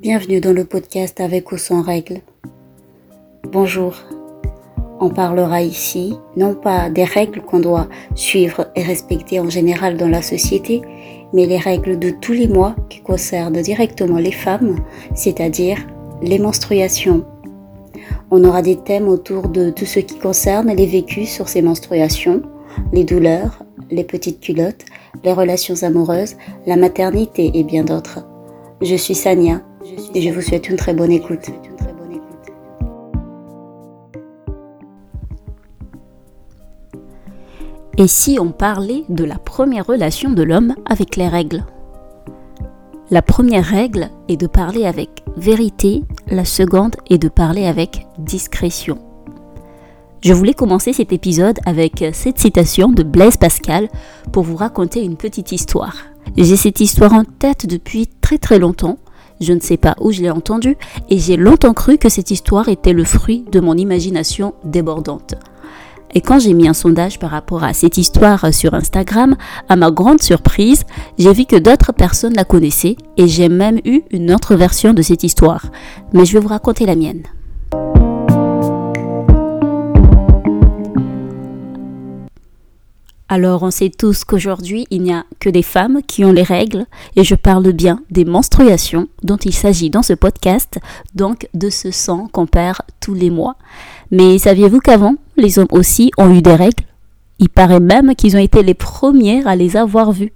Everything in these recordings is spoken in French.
Bienvenue dans le podcast avec ou sans règles. Bonjour. On parlera ici non pas des règles qu'on doit suivre et respecter en général dans la société, mais les règles de tous les mois qui concernent directement les femmes, c'est-à-dire les menstruations. On aura des thèmes autour de tout ce qui concerne les vécus sur ces menstruations, les douleurs, les petites culottes, les relations amoureuses, la maternité et bien d'autres. Je suis Sania et je vous souhaite une très bonne écoute. Et si on parlait de la première relation de l'homme avec les règles? La première règle est de parler avec vérité, la seconde est de parler avec discrétion. Je voulais commencer cet épisode avec cette citation de Blaise Pascal pour vous raconter une petite histoire. J'ai cette histoire en tête depuis très très longtemps je ne sais pas où je l'ai entendu et j'ai longtemps cru que cette histoire était le fruit de mon imagination débordante. Et quand j'ai mis un sondage par rapport à cette histoire sur Instagram, à ma grande surprise, j'ai vu que d'autres personnes la connaissaient et j'ai même eu une autre version de cette histoire. Mais je vais vous raconter la mienne. Alors on sait tous qu'aujourd'hui il n'y a que des femmes qui ont les règles et je parle bien des menstruations dont il s'agit dans ce podcast, donc de ce sang qu'on perd tous les mois. Mais saviez-vous qu'avant les hommes aussi ont eu des règles? Il paraît même qu'ils ont été les premiers à les avoir vues.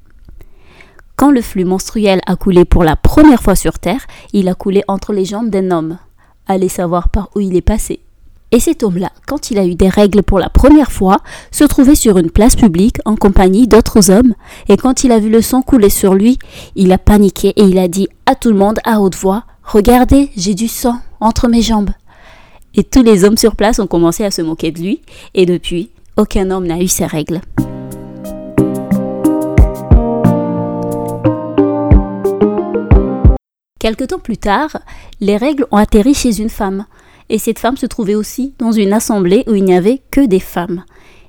Quand le flux menstruel a coulé pour la première fois sur Terre, il a coulé entre les jambes d'un homme. Allez savoir par où il est passé. Et cet homme-là, quand il a eu des règles pour la première fois, se trouvait sur une place publique en compagnie d'autres hommes, et quand il a vu le sang couler sur lui, il a paniqué et il a dit à tout le monde à haute voix Regardez, j'ai du sang entre mes jambes. Et tous les hommes sur place ont commencé à se moquer de lui, et depuis, aucun homme n'a eu ses règles. Quelque temps plus tard, les règles ont atterri chez une femme, et cette femme se trouvait aussi dans une assemblée où il n'y avait que des femmes.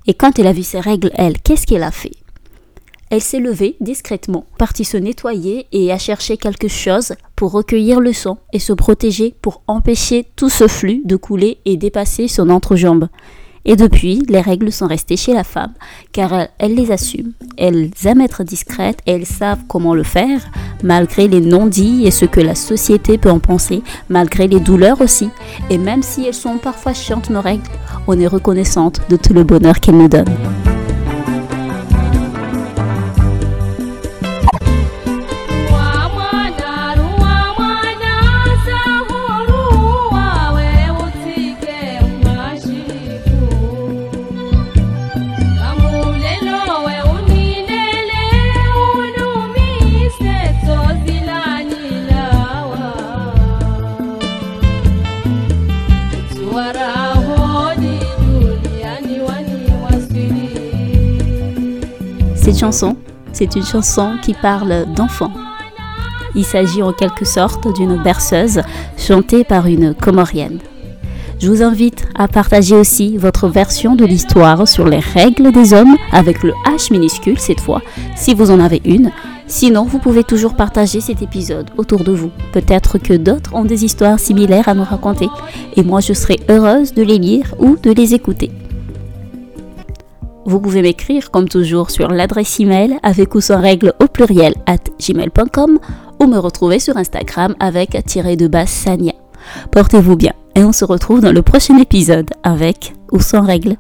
Et quand elle a vu ses règles, elle, qu'est-ce qu'elle a fait? Elle s'est levée discrètement, partit se nettoyer et a cherché quelque chose pour recueillir le sang et se protéger pour empêcher tout ce flux de couler et dépasser son entrejambe. Et depuis, les règles sont restées chez la femme, car elle, les assume. Elles aiment être discrètes et elles savent comment le faire, malgré les non-dits et ce que la société peut en penser, malgré les douleurs aussi. Et même si elles sont parfois chiantes nos règles, on est reconnaissante de tout le bonheur qu'elles nous donnent. Cette chanson, c'est une chanson qui parle d'enfants. Il s'agit en quelque sorte d'une berceuse chantée par une comorienne. Je vous invite à partager aussi votre version de l'histoire sur les règles des hommes avec le H minuscule cette fois, si vous en avez une. Sinon, vous pouvez toujours partager cet épisode autour de vous. Peut-être que d'autres ont des histoires similaires à nous raconter et moi je serai heureuse de les lire ou de les écouter. Vous pouvez m'écrire comme toujours sur l'adresse email avec ou sans règle au pluriel at gmail.com ou me retrouver sur Instagram avec tiré de base Sania. Portez-vous bien et on se retrouve dans le prochain épisode avec ou sans règle.